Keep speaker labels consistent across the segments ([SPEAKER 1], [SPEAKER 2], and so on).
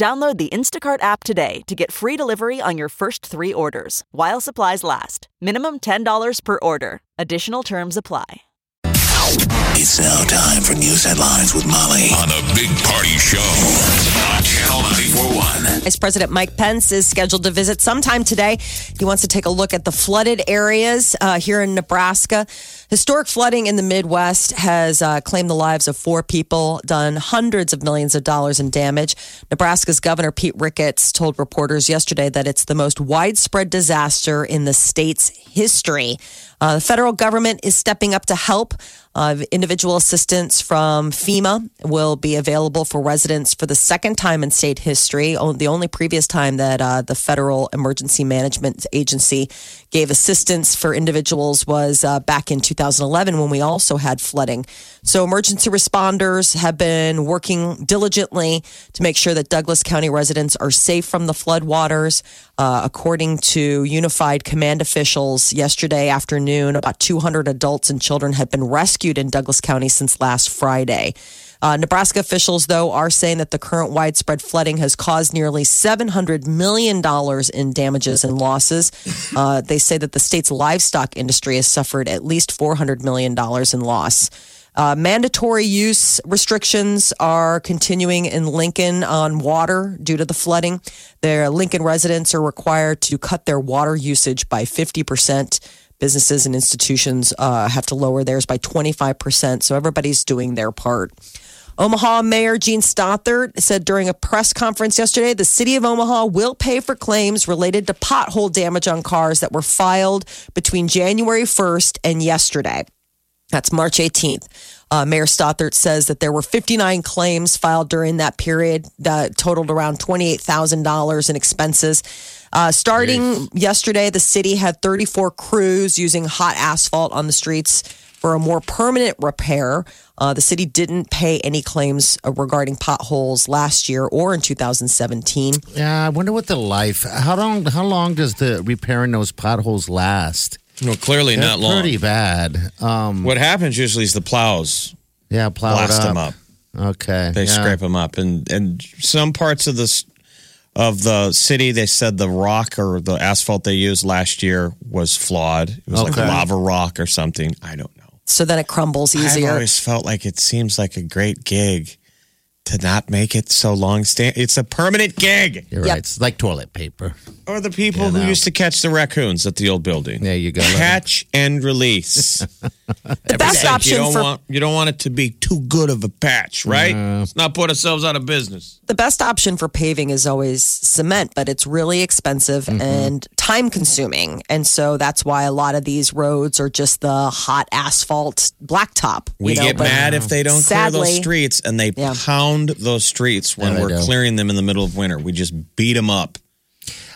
[SPEAKER 1] Download the Instacart app today to get free delivery on your first three orders while supplies last. Minimum $10 per order. Additional terms apply.
[SPEAKER 2] It's now time for news headlines with Molly on the Big Party Show on Channel 941.
[SPEAKER 3] Vice President Mike Pence is scheduled to visit sometime today. He wants to take a look at the flooded areas uh, here in Nebraska. Historic flooding in the Midwest has uh, claimed the lives of four people, done hundreds of millions of dollars in damage. Nebraska's Governor Pete Ricketts told reporters yesterday that it's the most widespread disaster in the state's history. Uh, the federal government is stepping up to help. Individual assistance from FEMA will be available for residents for the second time in state history. The only previous time that uh, the Federal Emergency Management Agency gave assistance for individuals was uh, back in 2011 when we also had flooding. So, emergency responders have been working diligently to make sure that Douglas County residents are safe from the floodwaters. Uh, according to Unified Command officials, yesterday afternoon, about 200 adults and children had been rescued in Douglas County since last Friday. Uh, Nebraska officials, though, are saying that the current widespread flooding has caused nearly $700 million in damages and losses. Uh, they say that the state's livestock industry has suffered at least $400 million in loss. Uh, mandatory use restrictions are continuing in Lincoln on water due to the flooding. Their Lincoln residents are required to cut their water usage by 50%. Businesses and institutions uh, have to lower theirs by 25%. So everybody's doing their part. Omaha Mayor Jean Stothert said during a press conference yesterday the city of Omaha will pay for claims related to pothole damage on cars that were filed between January 1st and yesterday. That's March 18th. Uh, Mayor Stothert says that there were 59 claims filed during that period that totaled around $28,000 in expenses. Uh, starting yesterday, the city had 34 crews using hot asphalt on the streets for a more permanent repair. Uh, the city didn't pay any claims uh, regarding potholes last year or in 2017.
[SPEAKER 4] Yeah, I wonder what the life. How long? How long does the repairing those potholes last?
[SPEAKER 5] No, clearly
[SPEAKER 4] They're
[SPEAKER 5] not long.
[SPEAKER 4] Pretty bad. Um,
[SPEAKER 5] What happens usually is the plows
[SPEAKER 4] yeah, plow it
[SPEAKER 5] blast
[SPEAKER 4] up.
[SPEAKER 5] them up.
[SPEAKER 4] Okay,
[SPEAKER 5] They
[SPEAKER 4] yeah.
[SPEAKER 5] scrape them up, and and some parts of this of the city, they said the rock or the asphalt they used last year was flawed. It was like lava rock or something. I don't know.
[SPEAKER 3] So then it crumbles easier.
[SPEAKER 5] I've always felt like it seems like a great gig to not make it so long stand. It's a permanent gig.
[SPEAKER 4] You're
[SPEAKER 3] Yep.
[SPEAKER 4] right. It's like toilet paper.
[SPEAKER 5] Or the people
[SPEAKER 4] You
[SPEAKER 5] who used to catch the raccoons at the old building.
[SPEAKER 4] There you go.
[SPEAKER 5] Catch and release.
[SPEAKER 3] the best
[SPEAKER 5] you
[SPEAKER 3] option
[SPEAKER 5] don't
[SPEAKER 3] for
[SPEAKER 5] want you don't want it to be too good of a patch, right? Let's not put ourselves out of business.
[SPEAKER 3] the best option for paving is always cement, but it's really expensive mm-hmm. and time consuming. And so that's why a lot of these roads are just the hot asphalt blacktop. you
[SPEAKER 5] We
[SPEAKER 3] know,
[SPEAKER 5] get
[SPEAKER 3] but
[SPEAKER 5] mad if they don't clear those streets and they
[SPEAKER 3] Yeah.
[SPEAKER 5] pound those streets when
[SPEAKER 4] Yeah,
[SPEAKER 5] we're
[SPEAKER 4] do.
[SPEAKER 5] clearing them in the middle of winter. We just beat them up.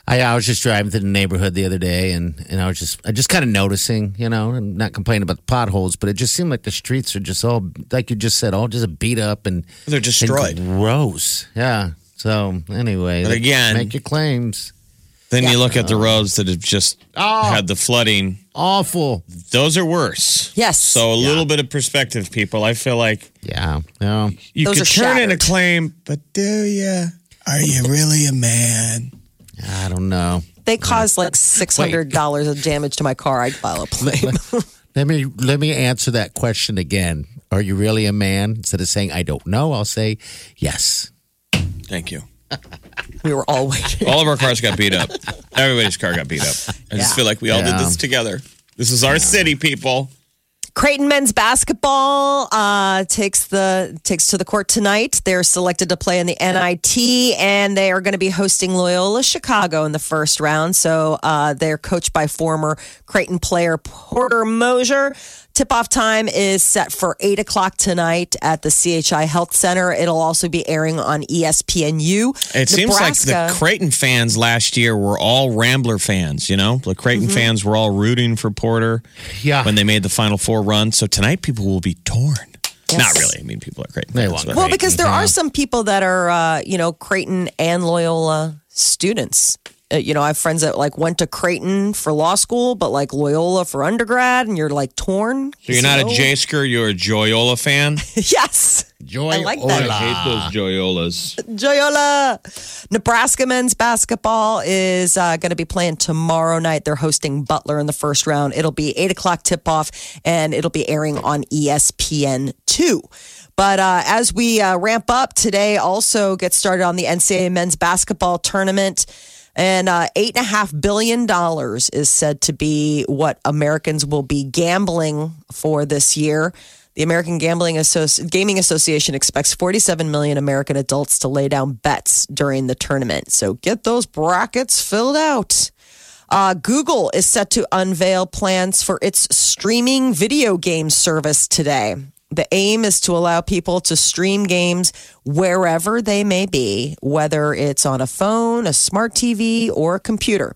[SPEAKER 4] I, I was just driving through the neighborhood the other day, and, and I was just I just kind of noticing, you know, and not complaining about the potholes, but it just seemed like the streets are just all like you just said, all just beat up and
[SPEAKER 5] They're destroyed.
[SPEAKER 4] and gross. Yeah. So anyway,
[SPEAKER 5] But again-
[SPEAKER 4] make your claims.
[SPEAKER 5] Then you look at the roads that have just
[SPEAKER 4] Oh.
[SPEAKER 5] had the flooding.
[SPEAKER 4] Awful.
[SPEAKER 5] Those are worse.
[SPEAKER 3] Yes.
[SPEAKER 5] So a little bit of perspective, people. I feel like
[SPEAKER 4] Yeah. Yeah.
[SPEAKER 5] you
[SPEAKER 3] Those
[SPEAKER 5] could
[SPEAKER 3] are
[SPEAKER 5] turn in a claim, but do you? Are you really a man?
[SPEAKER 4] I don't know.
[SPEAKER 3] they caused like six hundred dollars of damage to my car, I'd file a claim.
[SPEAKER 4] Let me let me answer that question again. Are you really a man? Instead of saying I don't know, I'll say yes.
[SPEAKER 5] Thank you.
[SPEAKER 3] we were all waiting.
[SPEAKER 5] All of our cars got beat up. Everybody's car got beat up. I just
[SPEAKER 3] Yeah.
[SPEAKER 5] feel like we all did this together. This is our city, people.
[SPEAKER 3] Creighton men's basketball uh, takes the takes to the court tonight. They're selected to play in the NIT, and they are going to be hosting Loyola Chicago in the first round. So uh, they're coached by former Creighton player Porter Moser. Tip off time is set for 8 o'clock tonight at the CHI Health Center. It'll also be airing on E ESPNU.
[SPEAKER 5] It seems like the Creighton fans last year were all Rambler fans, you know? The Creighton
[SPEAKER 3] Mm-hmm.
[SPEAKER 5] fans were all rooting for Porter
[SPEAKER 4] Yeah.
[SPEAKER 5] when they made the Final Four run. So tonight people will be torn.
[SPEAKER 3] Yes.
[SPEAKER 5] Not really. I mean, people are Creighton
[SPEAKER 4] They
[SPEAKER 5] fans.
[SPEAKER 4] won't.
[SPEAKER 3] Well, because there are some people that are, uh, you know, Creighton and Loyola students. Uh, you know, I have friends that like went to Creighton for law school, but like Loyola for undergrad, and you're like torn.
[SPEAKER 5] So you're not a
[SPEAKER 3] So-
[SPEAKER 5] Jasker, you're a Joyola fan?
[SPEAKER 3] yes.
[SPEAKER 4] Joy
[SPEAKER 3] I like that.
[SPEAKER 4] Ola.
[SPEAKER 5] hate those Joyolas.
[SPEAKER 3] Joyola. Nebraska men's basketball is uh, going to be playing tomorrow night. They're hosting Butler in the first round. It'll be 8 o'clock tip off and it'll be airing on E ESPN2. But uh, as we uh, ramp up today, also get started on the NCAA men's basketball tournament. And uh, eight and a half billion dollars is said to be what Americans will be gambling for this year. The American Gambling Associ- Gaming Association expects 47 million American adults to lay down bets during the tournament. So get those brackets filled out. Uh, Google is set to unveil plans for its streaming video game service today. The aim is to allow people to stream games wherever they may be, whether it's on a phone, a smart TV, or a computer.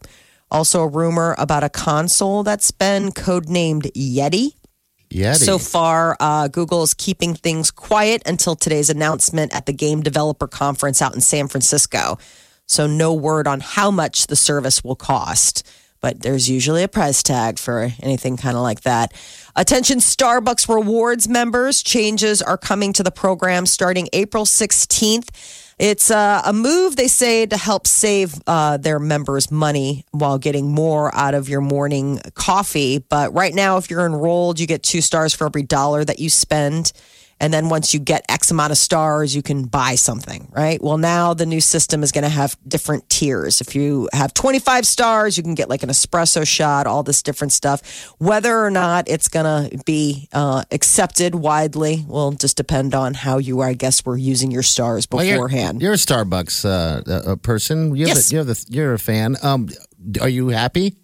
[SPEAKER 3] Also, a rumor about a console that's been codenamed Yeti.
[SPEAKER 4] Yeti.
[SPEAKER 3] So far, uh, Google is keeping things quiet until today's announcement at the Game Developer Conference out in San Francisco. So, no word on how much the service will cost. But there's usually a price tag for anything kind of like that. Attention Starbucks Rewards members, changes are coming to the program starting April 16th. It's uh, a move, they say, to help save uh, their members money while getting more out of your morning coffee. But right now, if you're enrolled, you get two stars for every dollar that you spend. And then once you get X amount of stars, you can buy something, right? Well, now the new system is going to have different tiers. If you have 25 stars, you can get like an espresso shot, all this different stuff. Whether or not it's going to be uh, accepted widely will just depend on how you, I guess, were using your stars
[SPEAKER 4] Well, you're-
[SPEAKER 3] beforehand.
[SPEAKER 4] You're, a Starbucks uh, uh, person. You're
[SPEAKER 3] Yes.
[SPEAKER 4] The, you're, the, you're a fan. Um, are you happy?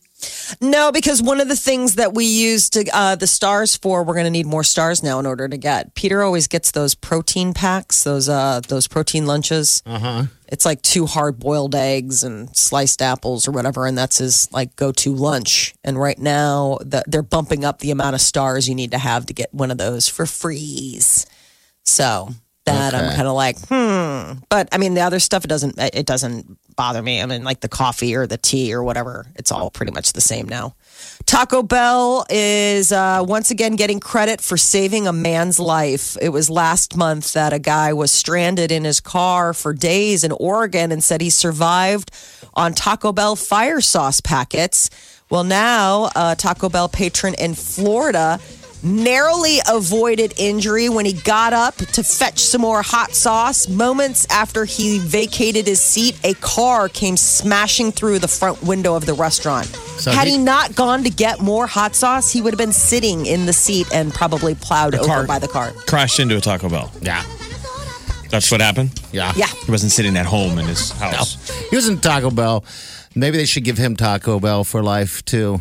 [SPEAKER 3] No, because one of the things that we use to uh, the stars for, we're going to need more stars now in order to get. Peter always gets those protein packs, those uh, those protein lunches. Uh huh. It's like two hard boiled eggs and sliced apples or whatever, and that's his like go to lunch. And right now, the, they're bumping up the amount of stars you need to have to get one of those for freeze. So that I'm kind of like, hmm. But I mean, the other stuff it doesn't it doesn't bother me. I mean, like the coffee or the tea or whatever, it's all pretty much the same now. Taco Bell is uh, once again getting credit for saving a man's life. It was last month that a guy was stranded in his car for days in Oregon and said he survived on Taco Bell fire sauce packets. Well, now a Taco Bell patron in Florida narrowly avoided injury when he got up to fetch some more hot sauce. Moments after he vacated his seat, a car came smashing through the front window of the restaurant.
[SPEAKER 4] So
[SPEAKER 3] Had
[SPEAKER 4] he-
[SPEAKER 3] he not gone to get more hot sauce, he would have been sitting in the seat and probably plowed over by the car.
[SPEAKER 5] Crashed into a Taco Bell.
[SPEAKER 4] Yeah.
[SPEAKER 5] That's what happened?
[SPEAKER 4] Yeah.
[SPEAKER 3] Yeah.
[SPEAKER 5] He wasn't sitting at home in his house.
[SPEAKER 4] He was in Taco Bell. Maybe they should give him Taco Bell for life, too.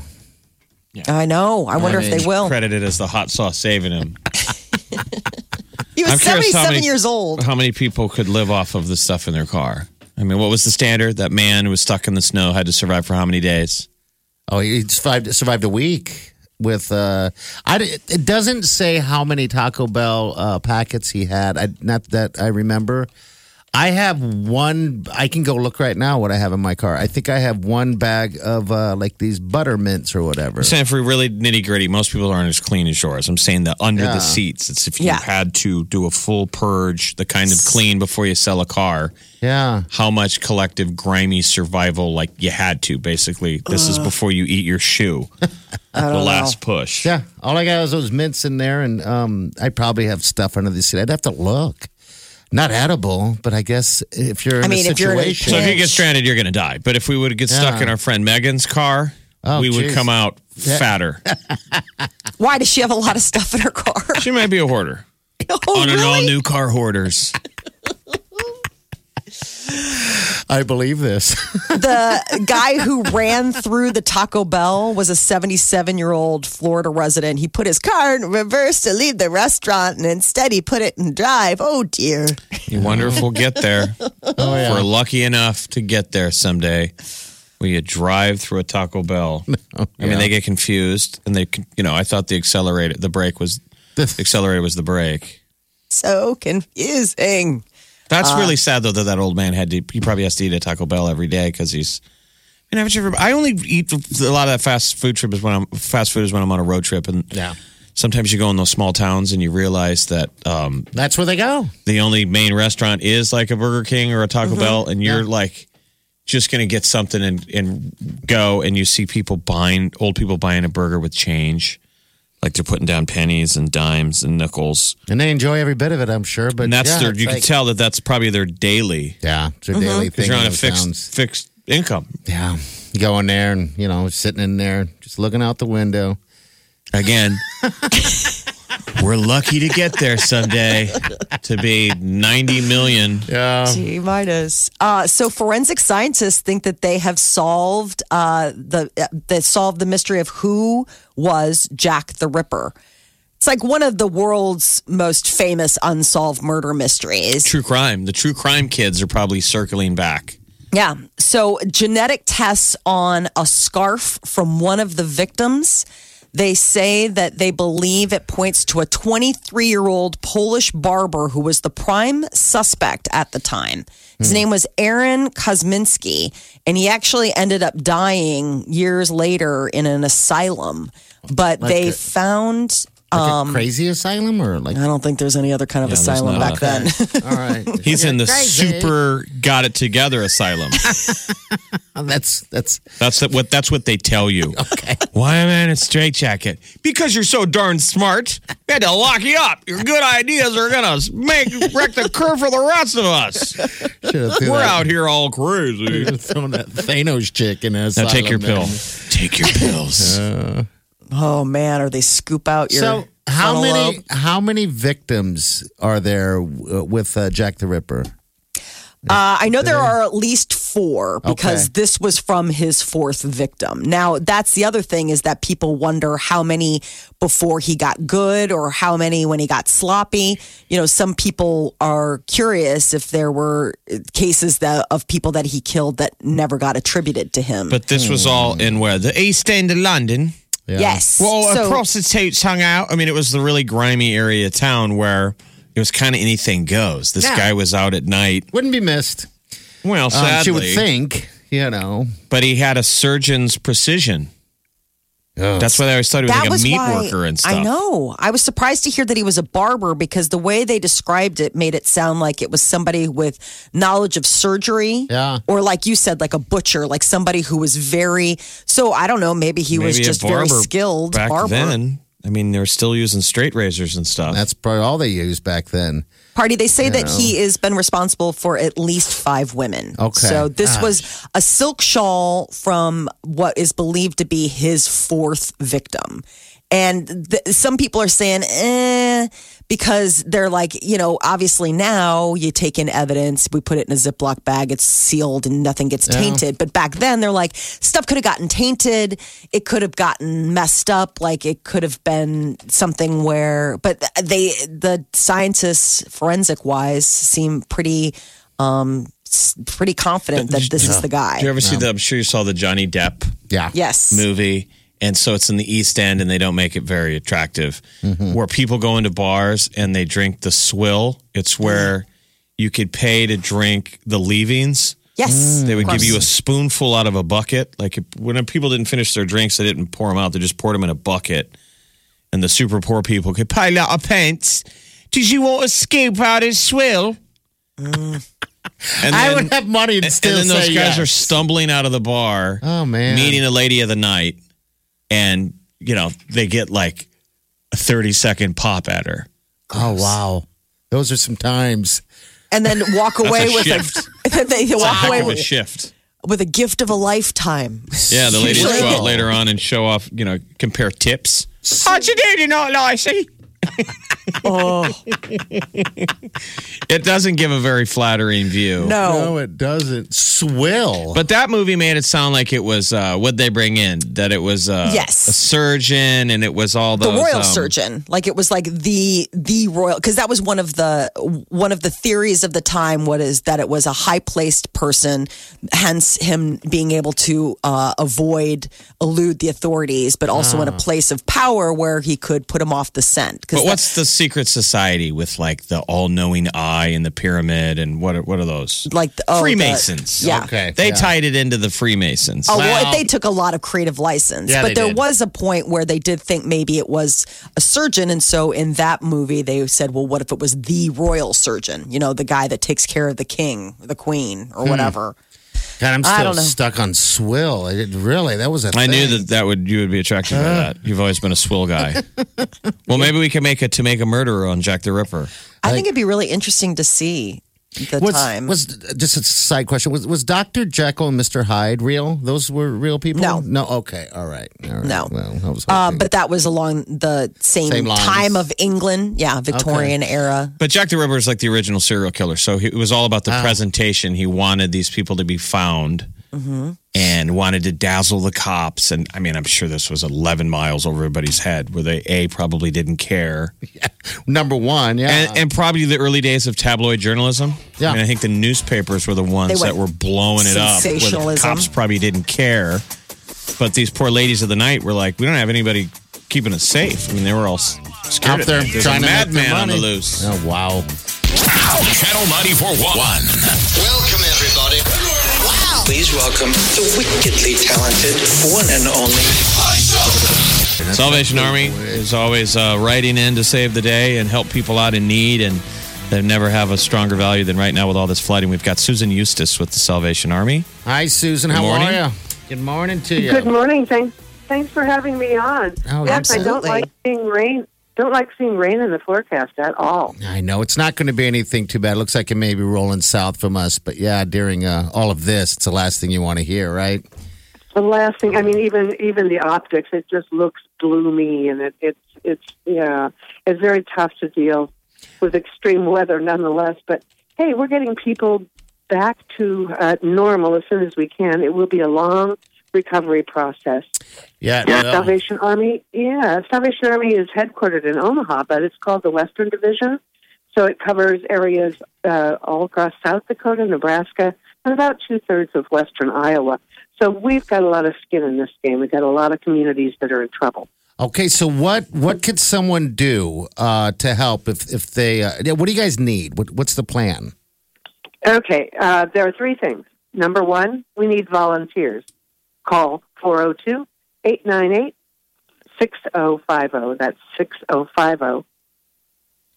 [SPEAKER 3] I know. I wonder if
[SPEAKER 4] mean,
[SPEAKER 3] they will.
[SPEAKER 5] Credited as the hot sauce saving him.
[SPEAKER 3] He was
[SPEAKER 5] I'm
[SPEAKER 3] 77
[SPEAKER 5] many-
[SPEAKER 3] years old.
[SPEAKER 5] How many people could live off of the stuff in their car? I mean, what was the standard? That man who was stuck in the snow had to survive for how many days?
[SPEAKER 4] Oh, he survived, survived a week with. Uh, I, it doesn't say how many Taco Bell uh, packets he had. I, not that I remember. I have one. I can go look right now what I have in my car. I think I have one bag of uh, like these butter mints or whatever.
[SPEAKER 5] I'm saying for really nitty gritty, most people aren't as clean as yours. I'm saying that under
[SPEAKER 4] Yeah.
[SPEAKER 5] the seats, it's if you
[SPEAKER 3] Yeah.
[SPEAKER 5] had to do a full purge, the kind of clean before you sell a car,
[SPEAKER 4] Yeah.
[SPEAKER 5] how much collective grimy survival, like you had to basically. This is before you eat your shoe. the last push.
[SPEAKER 4] Yeah. All I got is those mints in there, and um, I probably have stuff under the seat. I'd have to look. Not edible, but I guess if you're in
[SPEAKER 3] I mean,
[SPEAKER 4] a
[SPEAKER 3] if you're in a
[SPEAKER 4] situation.
[SPEAKER 5] So if you get stranded, you're going to die. But if we would get stuck
[SPEAKER 4] Yeah.
[SPEAKER 5] in our friend Megan's car,
[SPEAKER 4] Oh,
[SPEAKER 5] we would
[SPEAKER 4] geez.
[SPEAKER 5] come out fatter.
[SPEAKER 3] Why does she have a lot of stuff in her car?
[SPEAKER 5] she might be a hoarder.
[SPEAKER 3] oh,
[SPEAKER 5] on an
[SPEAKER 3] really?
[SPEAKER 5] all new car hoarders.
[SPEAKER 4] I believe this.
[SPEAKER 3] the guy who ran through the Taco Bell was a 77 year old Florida resident. He put his car in reverse to leave the restaurant and instead he put it in drive. Oh dear.
[SPEAKER 5] You wonder if we'll get there.
[SPEAKER 4] Oh,
[SPEAKER 5] If we're lucky enough to get there someday. Will you drive through a Taco Bell? I mean, they get confused, and they, you know, I thought the accelerator, the brake was, the accelerator was the brake.
[SPEAKER 3] So confusing.
[SPEAKER 5] That's
[SPEAKER 3] Uh,
[SPEAKER 5] really sad, though, that that old man had to. He probably has to eat a Taco Bell every day because he's. I mean, ever? I only eat a lot of that fast food trip is when I'm fast food is when I'm on a road trip, and
[SPEAKER 4] Yeah.
[SPEAKER 5] sometimes you go in those small towns and you realize that um,
[SPEAKER 4] That's where they go.
[SPEAKER 5] the only main restaurant is like a Burger King or a Taco
[SPEAKER 3] Mm-hmm.
[SPEAKER 5] Bell, and you're like just gonna get something and and go, and you see people buying old people buying a burger with change, like they're putting down pennies and dimes and nickels,
[SPEAKER 4] And they enjoy every bit of it, I'm sure. But
[SPEAKER 5] and that's
[SPEAKER 4] yeah,
[SPEAKER 5] their.
[SPEAKER 4] it's
[SPEAKER 5] You can
[SPEAKER 4] like-
[SPEAKER 5] tell that that's probably their daily.
[SPEAKER 4] Yeah, it's their mm-hmm. daily
[SPEAKER 5] Because
[SPEAKER 4] thing.
[SPEAKER 5] you're on a
[SPEAKER 4] in those
[SPEAKER 5] fixed
[SPEAKER 4] towns.
[SPEAKER 5] fixed income.
[SPEAKER 4] Yeah. You go in there and, you know, sitting in there, just looking out the window.
[SPEAKER 5] Again, we're lucky to get there someday to be 90 million.
[SPEAKER 4] Yeah.
[SPEAKER 3] T minus. Uh, so forensic scientists think that they have solved uh, the uh, they solved the mystery of who was Jack the Ripper. It's like one of the world's most famous unsolved murder mysteries.
[SPEAKER 5] True crime. The true crime kids are probably circling back.
[SPEAKER 3] Yeah. So genetic tests on a scarf from one of the victims. They say that they believe it points to a 23 year old Polish barber who was the prime suspect at the time. His hmm. name was Aaron Kosminski, and he actually ended up dying years later in an asylum. But they
[SPEAKER 4] a-
[SPEAKER 3] found,
[SPEAKER 4] Like
[SPEAKER 3] Um,
[SPEAKER 4] a crazy asylum or like,
[SPEAKER 3] I don't think there's any other kind of
[SPEAKER 5] there's
[SPEAKER 3] asylum
[SPEAKER 5] not.
[SPEAKER 3] back then.
[SPEAKER 4] all right.
[SPEAKER 5] He's in the
[SPEAKER 4] Crazy.
[SPEAKER 5] super got it together asylum.
[SPEAKER 4] That's, that's,
[SPEAKER 5] That's the, what that's what they tell you.
[SPEAKER 4] okay.
[SPEAKER 5] Why am I in a straitjacket? Because you're so darn smart. We had to lock you up. Your good ideas are gonna make wreck the curve for the rest of us. We're
[SPEAKER 4] that-
[SPEAKER 5] out here all crazy.
[SPEAKER 4] should've thrown that Thanos chick in a
[SPEAKER 5] Now take your
[SPEAKER 4] asylum
[SPEAKER 5] pill. Take your pills.
[SPEAKER 3] Oh, man. Or they scoop out your.
[SPEAKER 4] So how many
[SPEAKER 3] lobe.
[SPEAKER 4] how many victims are there uh, with uh, Jack the Ripper?
[SPEAKER 3] Uh, I know there are at least four because
[SPEAKER 4] Okay.
[SPEAKER 3] this was from his fourth victim. Now, that's the other thing is that people wonder how many before he got good or how many when he got sloppy. You know, some people are curious if there were cases that, of people that he killed that never got attributed to him.
[SPEAKER 5] But this was all in where? The East End of London.
[SPEAKER 4] Yeah.
[SPEAKER 3] yes.
[SPEAKER 5] Well,
[SPEAKER 3] So-
[SPEAKER 5] prostitutes hung out. I mean, it was the really grimy area of town where it was kind of anything goes. This
[SPEAKER 4] Yeah.
[SPEAKER 5] guy was out at night.
[SPEAKER 4] Wouldn't be missed.
[SPEAKER 5] Well,
[SPEAKER 4] Um, she would think, you know.
[SPEAKER 5] but he had a surgeon's precision. That's why I always thought he was
[SPEAKER 3] that
[SPEAKER 5] like a
[SPEAKER 3] was
[SPEAKER 5] meat
[SPEAKER 3] why
[SPEAKER 5] worker and stuff.
[SPEAKER 3] I know. I was surprised to hear that he was a barber because the way they described it made it sound like it was somebody with knowledge of surgery.
[SPEAKER 4] Yeah.
[SPEAKER 3] Or like you said, like a butcher, like somebody who was very. So I don't know. Maybe he was
[SPEAKER 5] Maybe a
[SPEAKER 3] just very skilled
[SPEAKER 5] back
[SPEAKER 3] barber.
[SPEAKER 5] then. I mean, they were still using straight razors and stuff.
[SPEAKER 4] That's probably all they used back then.
[SPEAKER 3] Party. They say that he has been responsible for at least five women.
[SPEAKER 4] Okay.
[SPEAKER 3] So this was a silk shawl from what is believed to be his fourth victim. And th- some people are saying, eh, because they're like, you know, obviously now you take in evidence, we put it in a Ziploc bag, it's sealed and nothing gets tainted. But back then they're like, stuff could have gotten tainted. It could have gotten messed up. Like it could have been something where, but they, the scientists, forensic wise, seem pretty, um, pretty confident that this is the guy.
[SPEAKER 5] Did you ever see the? I'm sure you saw the Johnny Depp
[SPEAKER 4] Yeah.
[SPEAKER 3] Yes.
[SPEAKER 5] movie, and so it's in the East End, and they don't make it very attractive. Mm-hmm. Where people go into bars and they drink the swill. It's where mm. you could pay to drink the leavings.
[SPEAKER 3] Yes. Mm.
[SPEAKER 5] They would give you a spoonful out of a bucket. Like if, when people didn't finish their drinks, they didn't pour them out. They just poured them in a bucket. And the super poor people could pay a lot of pence. Did you want a scoop out of swill? Mm. And
[SPEAKER 4] I
[SPEAKER 5] then-
[SPEAKER 4] would have money and
[SPEAKER 5] and
[SPEAKER 4] still
[SPEAKER 5] then those
[SPEAKER 4] say
[SPEAKER 5] guys
[SPEAKER 4] yes.
[SPEAKER 5] are stumbling out of the bar,
[SPEAKER 4] Oh man.
[SPEAKER 5] meeting a lady of the night, and you know they get like a thirty second pop at her.
[SPEAKER 4] Oh wow. Those are some times.
[SPEAKER 3] and then walk away
[SPEAKER 5] a
[SPEAKER 3] with
[SPEAKER 5] shift.
[SPEAKER 3] a, then they walk
[SPEAKER 5] Heck
[SPEAKER 3] away
[SPEAKER 5] of a
[SPEAKER 3] with,
[SPEAKER 5] shift.
[SPEAKER 3] with a gift of a lifetime.
[SPEAKER 5] Yeah, the ladies
[SPEAKER 3] Usually-
[SPEAKER 5] go out later on and show off. You know, compare tips. How'd you do tonight, Lacey?
[SPEAKER 3] oh
[SPEAKER 5] It doesn't give a very flattering view.
[SPEAKER 3] no.
[SPEAKER 4] No, it doesn't. Swill.
[SPEAKER 5] But that movie made it sound like it was uh, what they bring in that it was uh,
[SPEAKER 3] Yes.
[SPEAKER 5] a surgeon and it was all
[SPEAKER 3] the
[SPEAKER 5] those,
[SPEAKER 3] royal
[SPEAKER 5] um,
[SPEAKER 3] surgeon like it was like the the royal because that was one of the one of the theories of the time what is that it was a high placed person hence him being able to uh, avoid elude the authorities but also in a place of power where he could put him off the scent 'Cause
[SPEAKER 5] But what's the secret society with like the all-knowing eye and the pyramid and what are, what are those?
[SPEAKER 3] like the, oh, the-
[SPEAKER 5] Freemasons.
[SPEAKER 3] yeah
[SPEAKER 4] Okay.
[SPEAKER 5] They
[SPEAKER 4] yeah.
[SPEAKER 5] tied it into the Freemasons.
[SPEAKER 3] Oh, well,
[SPEAKER 4] Well-
[SPEAKER 3] they took a lot of creative license.
[SPEAKER 4] Yeah,
[SPEAKER 3] but
[SPEAKER 4] they
[SPEAKER 3] there
[SPEAKER 4] did.
[SPEAKER 3] was a point where they did think maybe it was a surgeon. And so in that movie, they said, well, what if it was the royal surgeon? You know, the guy that takes care of the king, the queen,
[SPEAKER 4] Hmm.
[SPEAKER 3] or whatever.
[SPEAKER 4] God, I'm still stuck on swill. I did, really, that was a
[SPEAKER 5] I knew that that would you would be attracted by that. You've always been a swill guy. well, maybe we can make a to make a murderer on Jack the Ripper.
[SPEAKER 3] I think it'd be really interesting to see the
[SPEAKER 4] was,
[SPEAKER 3] time.
[SPEAKER 4] was just a side question. Was was Doctor Jekyll and Mister Hyde real? Those were real people.
[SPEAKER 3] No.
[SPEAKER 4] no. Okay, all right, all right.
[SPEAKER 3] No.
[SPEAKER 4] Well, was
[SPEAKER 3] uh, but that was along the same,
[SPEAKER 4] Same
[SPEAKER 3] time of England. Yeah, Victorian era.
[SPEAKER 5] But Jack the Ripper is like the original serial killer. So he, it was all about the presentation. He wanted these people to be found Mm-hmm. and wanted to dazzle the cops. And I mean, I'm sure this was 11 miles over everybody's head where they, A, probably didn't care.
[SPEAKER 4] number one, yeah.
[SPEAKER 5] And, and probably the early days of tabloid journalism.
[SPEAKER 4] Yeah.
[SPEAKER 5] I mean, I think the newspapers were the ones
[SPEAKER 3] They
[SPEAKER 5] that were blowing it up. Where the cops probably didn't care. But these poor ladies of the night were like, we don't have anybody keeping us safe. I mean, they were all s- scared.
[SPEAKER 4] out
[SPEAKER 5] of
[SPEAKER 4] there
[SPEAKER 5] that. There's
[SPEAKER 4] trying
[SPEAKER 5] a
[SPEAKER 4] to make their
[SPEAKER 5] madman on the loose.
[SPEAKER 4] Oh wow!
[SPEAKER 2] Channel 94.1.
[SPEAKER 6] Welcome, everybody. Wow. Please welcome the wickedly talented one and only.
[SPEAKER 5] Salvation Army is always uh, writing in to save the day and help people out in need, and they never have a stronger value than right now with all this flooding. We've got Susan Eustace with the Salvation Army.
[SPEAKER 4] Hi, Susan. How
[SPEAKER 5] morning.
[SPEAKER 4] are you? Good morning to you.
[SPEAKER 7] Good morning. Thanks. Thanks for having me on.
[SPEAKER 4] Oh,
[SPEAKER 7] yes, I don't
[SPEAKER 3] absolutely.
[SPEAKER 7] like seeing rain. Don't like seeing rain in the forecast at all.
[SPEAKER 4] I know it's not going to be anything too bad. It looks like it may be rolling south from us, but yeah, during uh, all of this, it's the last thing you want to hear, right?
[SPEAKER 7] The last thing, I mean, even even the optics, it just looks gloomy, and it, it's it's yeah, it's very tough to deal with extreme weather, nonetheless. But hey, we're getting people back to uh, normal as soon as we can. It will be a long recovery process.
[SPEAKER 4] Yeah.
[SPEAKER 7] Yeah,
[SPEAKER 4] well,
[SPEAKER 7] Salvation Army. Yeah, Salvation Army is headquartered in Omaha, but it's called the Western Division. So it covers areas uh, all across South Dakota, Nebraska, and about two thirds of western Iowa. So we've got a lot of skin in this game. We've got a lot of communities that are in trouble.
[SPEAKER 4] Okay, so what what could someone do uh, to help if if they? Uh, yeah, what do you guys need? What, what's the plan?
[SPEAKER 7] Okay, uh, there are three things. Number one, we need volunteers. Call 402 898 6050. That's 6050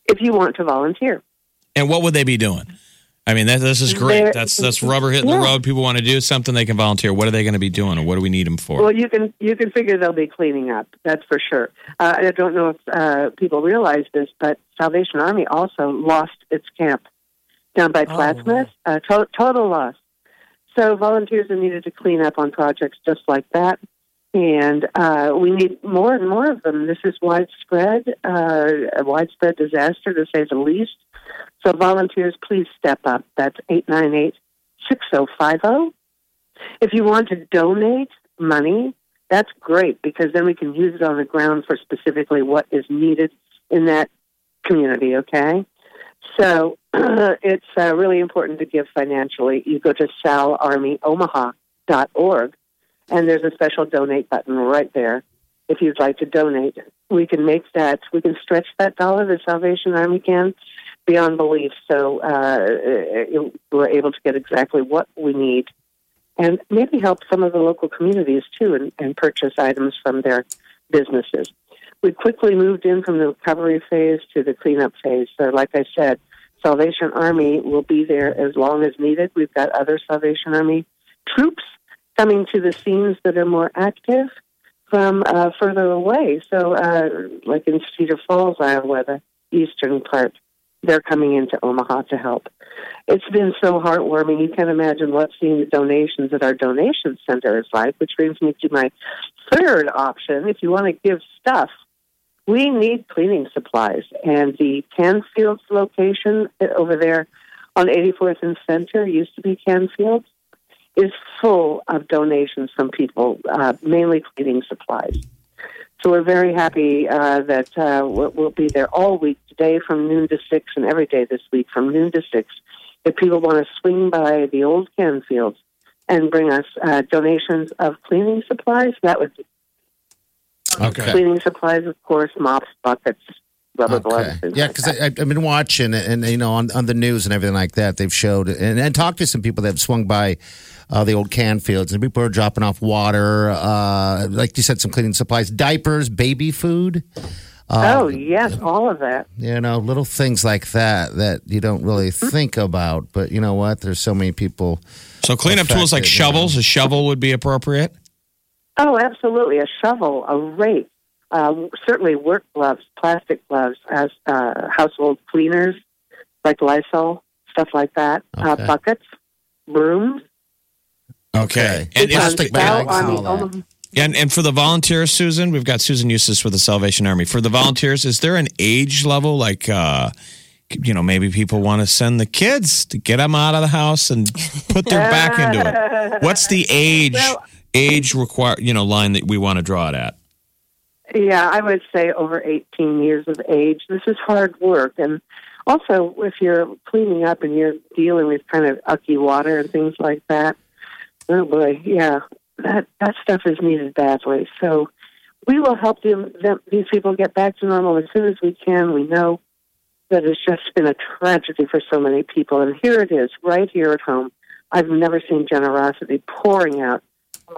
[SPEAKER 7] if you want to volunteer.
[SPEAKER 5] And what would they be doing? I mean, that, this is great.
[SPEAKER 7] They're-
[SPEAKER 5] That's that's rubber hitting the road. People want to do something, they can volunteer. What are they going to be doing, or what do we need them for?
[SPEAKER 7] Well, you can you can figure they'll be cleaning up. That's for sure. Uh, I don't know if uh, people realize this, but Salvation Army also lost its camp down by Plattsmouth. Uh, to- total loss. So volunteers are needed to clean up on projects just like that, and uh, we need more and more of them. This is widespread, uh, a widespread disaster to say the least. So volunteers, please step up. That's eight nine eight six zero five zero. If you want to donate money, that's great because then we can use it on the ground for specifically what is needed in that community, okay? So it's uh, really important to give financially. You go to salarmyomaha.org and there's a special donate button right there if you'd like to donate. We can make that, we can stretch that dollar, the Salvation Army can, beyond belief. So uh, we're able to get exactly what we need and maybe help some of the local communities too and, and purchase items from their businesses. We quickly moved in from the recovery phase to the cleanup phase. So, like I said, Salvation Army will be there as long as needed. We've got other Salvation Army troops coming to the scenes that are more active from uh, further away. So, uh, like in Cedar Falls, Iowa, the eastern part, they're coming into Omaha to help. It's been so heartwarming. You can imagine what seeing the donations at our donation center is like, which brings me to my third option. If you want to give stuff, we need cleaning supplies. And the Canfields location over there on 84th and Center used to be Canfields is full of donations from people, uh, mainly cleaning supplies. So we're very happy uh, that uh, we'll, be there all week today from noon to six, and every day this week from noon to six. If people want to swing by the old Canfields and bring us uh, donations of cleaning supplies, that would be
[SPEAKER 4] Okay.
[SPEAKER 7] cleaning supplies, of course, mops, buckets, rubber gloves.
[SPEAKER 4] Okay. Yeah, because
[SPEAKER 7] that.
[SPEAKER 4] I've been watching and you know, on, on the news and everything like that, they've showed and, and talked to some people that have swung by uh, the old Canfields, and people are dropping off water, uh, like you said, some cleaning supplies, diapers, baby food.
[SPEAKER 7] oh yes, all of that.
[SPEAKER 4] You know, little things like that that you don't really think about, but you know what? There's so many people.
[SPEAKER 5] So cleanup tools like
[SPEAKER 4] Affected, yeah.
[SPEAKER 5] shovels. A shovel would be appropriate.
[SPEAKER 7] Oh, absolutely. A shovel, a rake, uh, certainly work gloves, plastic gloves, as uh, household cleaners like Lysol, stuff like that.
[SPEAKER 4] Okay.
[SPEAKER 7] Uh, buckets, brooms.
[SPEAKER 4] Okay.
[SPEAKER 5] And,
[SPEAKER 4] Plastic bags and all that.
[SPEAKER 5] and and for the volunteers, Susan, we've got Susan Eustace with the Salvation Army. For the volunteers, is there an age level like? Uh, you know, maybe people want to send the kids to get them out of the house and put their back into it. What's the age
[SPEAKER 7] Well-
[SPEAKER 5] age require you know line that we want to draw it at?
[SPEAKER 7] Yeah, I would say over 18 years of age. This is hard work. And also, if you're cleaning up and you're dealing with kind of ucky water and things like that, oh boy, yeah, that, that stuff is needed badly. So we will help them, them, these people get back to normal as soon as we can. We know that it's just been a tragedy for so many people. And here it is, right here at home. I've never seen generosity pouring out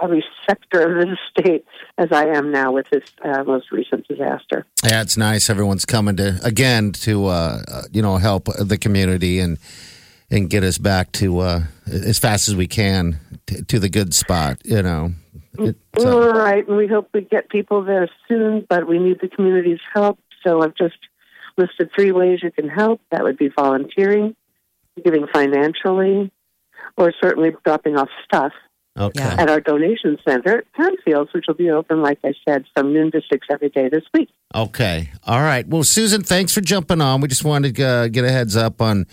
[SPEAKER 7] every sector of the state as I am now with this uh, most recent disaster.
[SPEAKER 4] Yeah, it's nice. Everyone's coming to again to uh, uh, you know help the community and and get us back to uh, as fast as we can to, to the good spot. You know. It- so-
[SPEAKER 7] All right, and we hope we get people there soon, but we need the community's help. So I've just listed three ways you can help. That would be volunteering, giving financially, or certainly dropping off stuff
[SPEAKER 4] okay.
[SPEAKER 7] At our donation center at Canfields, which will be open, like I said, from noon to six every day this week.
[SPEAKER 4] Okay. All right. Well, Susan, thanks for jumping on. We just wanted to uh, get a heads up on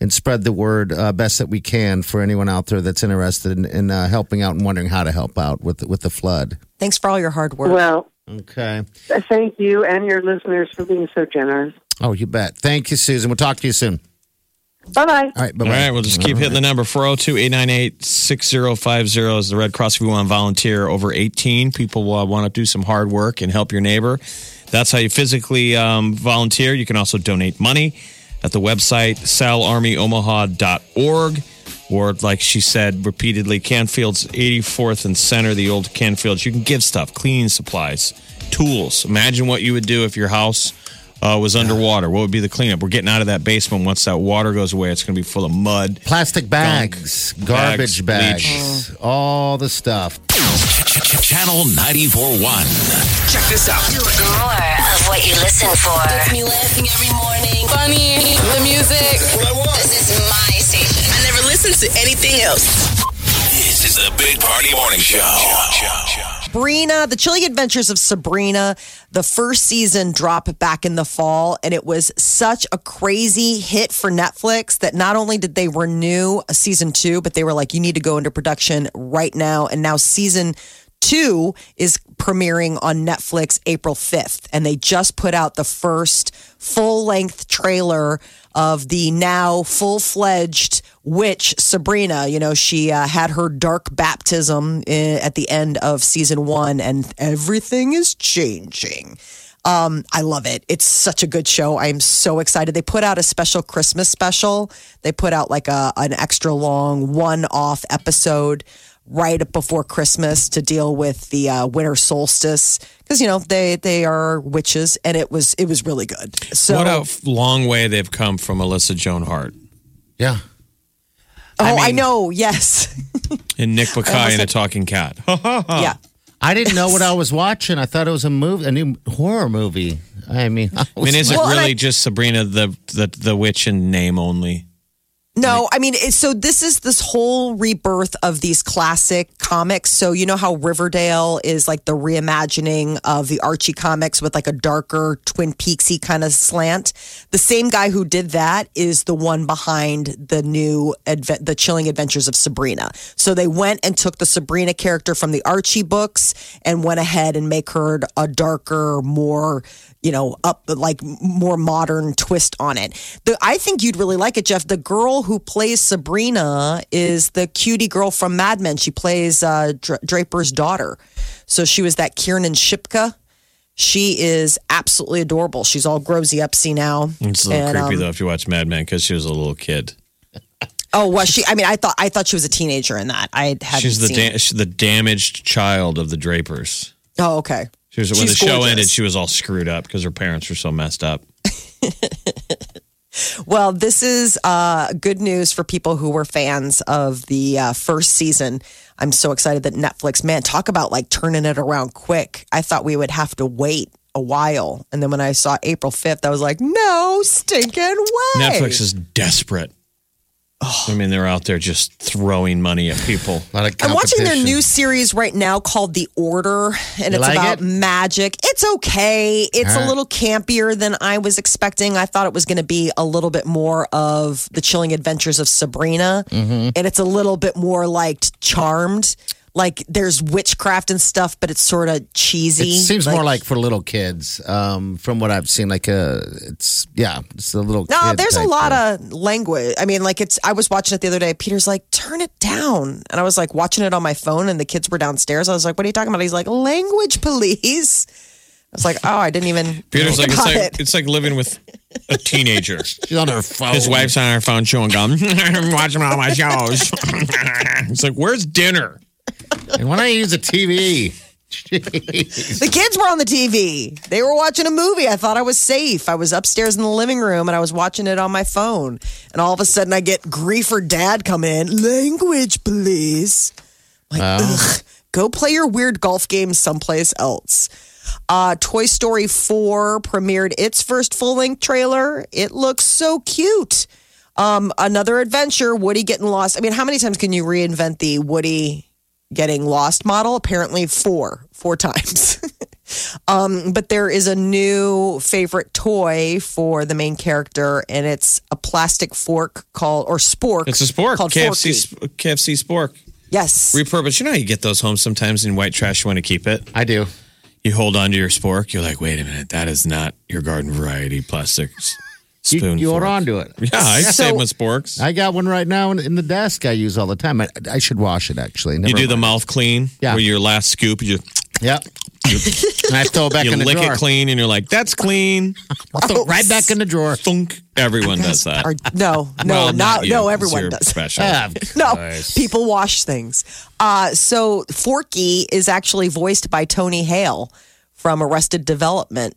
[SPEAKER 4] and spread the word uh, best that we can for anyone out there that's interested in, in uh, helping out and wondering how to help out with with the flood.
[SPEAKER 3] Thanks for all your hard work.
[SPEAKER 7] Well,
[SPEAKER 4] Okay.
[SPEAKER 7] thank you and your listeners for being so generous.
[SPEAKER 4] Oh, you bet. Thank you, Susan. We'll talk to you soon.
[SPEAKER 7] Bye bye.
[SPEAKER 4] All right. Bye
[SPEAKER 5] All right, we'll just keep hitting the number 402 898 6050 is the Red Cross if you want to volunteer over 18. People will want to do some hard work and help your neighbor. That's how you physically um, volunteer. You can also donate money at the website salarmyomaha.org or, like she said repeatedly, Canfield's 84th and Center, the old Canfields. You can give stuff, cleaning supplies, tools. Imagine what you would do if your house uh, was underwater. What would be the cleanup? We're getting out of that basement. Once that water goes away, it's going to be full of mud.
[SPEAKER 4] Plastic bags, garbage
[SPEAKER 5] bags,
[SPEAKER 4] bags, all the stuff.
[SPEAKER 2] Channel 94.1.
[SPEAKER 6] Check this out.
[SPEAKER 8] More of what you listen for.
[SPEAKER 9] Gets me laughing every morning. Funny, the music.
[SPEAKER 8] This is my station.
[SPEAKER 9] I never listen to anything else.
[SPEAKER 2] This is the Big Party Morning Show.
[SPEAKER 3] Sabrina, The Chilling Adventures of Sabrina, the first season dropped back in the fall, and it was such a crazy hit for Netflix that not only did they renew a season two, but they were like, you need to go into production right now. And now season two is premiering on Netflix April 5th. And they just put out the first full length trailer of the now full fledged witch Sabrina. You know, she uh, had her dark baptism i- at the end of season one, and everything is changing. Um, I love it. It's such a good show. I am so excited. They put out a special Christmas special. They put out like a an extra long one off episode right before Christmas to deal with the uh, winter solstice because you know they they are witches, and it was it was really good. So
[SPEAKER 5] what a long way they've come from Melissa Joan Hart
[SPEAKER 4] Yeah.
[SPEAKER 3] oh, I,
[SPEAKER 5] mean-
[SPEAKER 3] know. Yes,
[SPEAKER 5] and Nick Bakay and a talking cat.
[SPEAKER 3] yeah.
[SPEAKER 4] I didn't know what I was watching. I thought it was a movie, a new horror movie. I mean, I,
[SPEAKER 5] I mean, is it
[SPEAKER 3] Well,
[SPEAKER 5] really
[SPEAKER 3] I-
[SPEAKER 5] just Sabrina the, the the witch in name only?
[SPEAKER 3] No, I mean, so this is this whole rebirth of these classic comics. So you know how Riverdale is like the reimagining of the Archie comics with like a darker Twin Peaksy kind of slant. The same guy who did that is the one behind the new adve- the Chilling Adventures of Sabrina. So they went and took the Sabrina character from the Archie books and went ahead and make her a darker, more you know, up like more modern twist on it. The, I think you'd really like it, Jeff. The girl who plays Sabrina is the cutie girl from Mad Men. She plays uh, Draper's daughter. So she was that Kiernan Shipka. She is absolutely adorable. She's all grosy upsy now.
[SPEAKER 5] It's a little
[SPEAKER 3] And,
[SPEAKER 5] creepy
[SPEAKER 3] um,
[SPEAKER 5] though if you watch Mad Men because she was a little kid.
[SPEAKER 3] Oh, was she? I mean, I thought I thought she was a teenager in that. I hadn't
[SPEAKER 5] She's the da- she's the damaged child of the Drapers.
[SPEAKER 3] oh, okay.
[SPEAKER 5] She was, when
[SPEAKER 3] She's
[SPEAKER 5] the show ended, she was all screwed up because her parents were so messed up.
[SPEAKER 3] Well, this is uh, good news for people who were fans of the uh, first season. I'm so excited that Netflix, man, talk about like turning it around quick. I thought we would have to wait a while. And then when I saw April 5th, I was like, no stinking way.
[SPEAKER 5] Netflix is desperate. I mean, they're out there just throwing money at people.
[SPEAKER 4] A lot of
[SPEAKER 3] I'm watching their new series right now called The Order, and
[SPEAKER 4] You
[SPEAKER 3] it's
[SPEAKER 4] like
[SPEAKER 3] about
[SPEAKER 4] it?
[SPEAKER 3] magic. It's okay. It's
[SPEAKER 4] All
[SPEAKER 3] a little campier than I was expecting. I thought it was going to be a little bit more of the chilling adventures of Sabrina,
[SPEAKER 4] Mm-hmm.
[SPEAKER 3] and it's a little bit more like Charmed. Like there's witchcraft and stuff, but it's sort of cheesy.
[SPEAKER 4] It seems more like for little kids, um, from what I've seen. Like uh it's yeah, it's a little.
[SPEAKER 3] No,
[SPEAKER 4] kid
[SPEAKER 3] there's a lot
[SPEAKER 4] thing.
[SPEAKER 3] of language. I mean, like it's. I was watching it the other day. Peter's like, "Turn it down," and I was like watching it on my phone, and the kids were downstairs. I was like, "What are you talking about?" He's like, "Language, police. I was like, "Oh, I didn't even."
[SPEAKER 5] Peter's like it's like
[SPEAKER 3] it.
[SPEAKER 5] it's like living with a teenager.
[SPEAKER 4] She's on her phone.
[SPEAKER 5] His wife's on her phone chewing gum, watching all my shows. it's like, where's dinner?
[SPEAKER 4] And when I use a TV, Jeez.
[SPEAKER 3] The kids were on the TV. They were watching a movie. I thought I was safe. I was upstairs in the living room and I was watching it on my phone. And all of a sudden, I get grief or dad come in. Language, please. Like, ugh, go play your weird golf game someplace else. Uh, Toy Story 4 premiered its first full length trailer. It looks so cute. Um, another adventure, Woody getting lost. I mean, how many times can you reinvent the Woody getting lost model? Apparently, four, four times. um, but there is a new favorite toy for the main character, and it's a plastic fork called, or spork.
[SPEAKER 5] It's a spork.
[SPEAKER 3] Called
[SPEAKER 5] KFC,
[SPEAKER 3] Forky.
[SPEAKER 5] KFC spork.
[SPEAKER 3] Yes.
[SPEAKER 5] Repurpose. You know how you get those home sometimes in white trash, you want to keep it?
[SPEAKER 4] I do.
[SPEAKER 5] You hold on to your spork. You're like, wait a minute, that is not your garden variety plastic s-
[SPEAKER 4] You,
[SPEAKER 5] spoon.
[SPEAKER 4] you hold
[SPEAKER 5] fork.
[SPEAKER 4] on it.
[SPEAKER 5] Yeah, I
[SPEAKER 3] So-
[SPEAKER 5] save my sporks.
[SPEAKER 4] I got one right now in, in the desk. I use all the time. I, I should wash it actually.
[SPEAKER 5] you
[SPEAKER 4] Never
[SPEAKER 5] do the mouth clean,
[SPEAKER 4] Yeah.
[SPEAKER 5] where your last scoop, you just
[SPEAKER 4] Yep. and I throw it back
[SPEAKER 5] you
[SPEAKER 4] in the
[SPEAKER 5] lick
[SPEAKER 4] drawer.
[SPEAKER 5] it clean, and you're like, that's clean.
[SPEAKER 4] Throw it right back in the drawer.
[SPEAKER 5] Thunk. Everyone does that.
[SPEAKER 3] Or, no, no,
[SPEAKER 5] Well,
[SPEAKER 3] not,
[SPEAKER 5] not you,
[SPEAKER 3] no,
[SPEAKER 5] 'cause
[SPEAKER 3] everyone
[SPEAKER 5] you're
[SPEAKER 3] does.
[SPEAKER 5] Special.
[SPEAKER 4] Ah, of
[SPEAKER 3] No,
[SPEAKER 4] course.
[SPEAKER 3] people wash things. Uh, so Forky is actually voiced by Tony Hale from Arrested Development.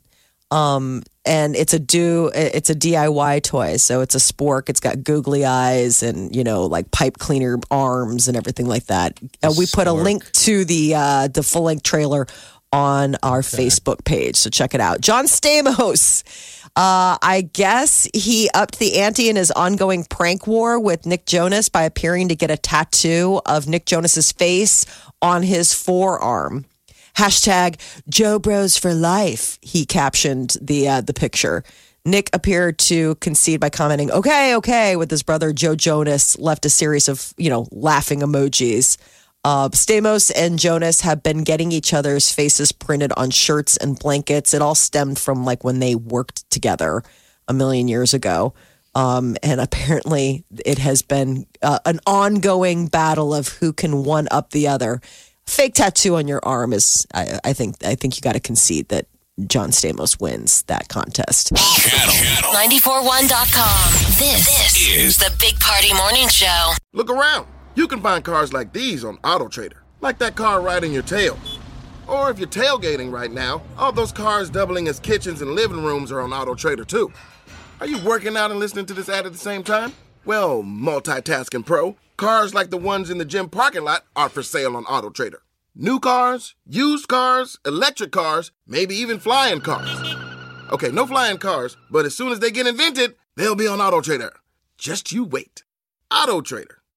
[SPEAKER 3] Um, and it's a do it's a DIY toy. So it's a spork. It's got googly eyes and you know like pipe cleaner arms and everything like that. Uh, we put a link to the uh, the full length trailer on our Facebook page. So check it out. John Stamos. Uh, I guess he upped the ante in his ongoing prank war with Nick Jonas by appearing to get a tattoo of Nick Jonas's face on his forearm. Hashtag Joe Bros for life. He captioned the uh, the picture. Nick appeared to concede by commenting, "Okay, okay," with his brother Joe Jonas. Left a series of you know laughing emojis. Uh, Stamos and Jonas have been getting each other's faces printed on shirts and blankets. It all stemmed from like when they worked together a million years ago. Um, and apparently, it has been uh, an ongoing battle of who can one up the other. Fake tattoo on your arm is, I, I think, I think you got to concede that John Stamos wins that contest.
[SPEAKER 2] Channel, channel
[SPEAKER 8] 941.com. This, this
[SPEAKER 2] is
[SPEAKER 8] is the Big Party Morning Show.
[SPEAKER 10] Look around. You can find cars like these on AutoTrader, like that car riding your tail. Or if you're tailgating right now, all those cars doubling as kitchens and living rooms are on AutoTrader too. Are you working out and listening to this ad at the same time? Well, multitasking pro, cars like the ones in the gym parking lot are for sale on AutoTrader. New cars, used cars, electric cars, maybe even flying cars. Okay, no flying cars, but as soon as they get invented, they'll be on AutoTrader. Just you wait. Auto Trader.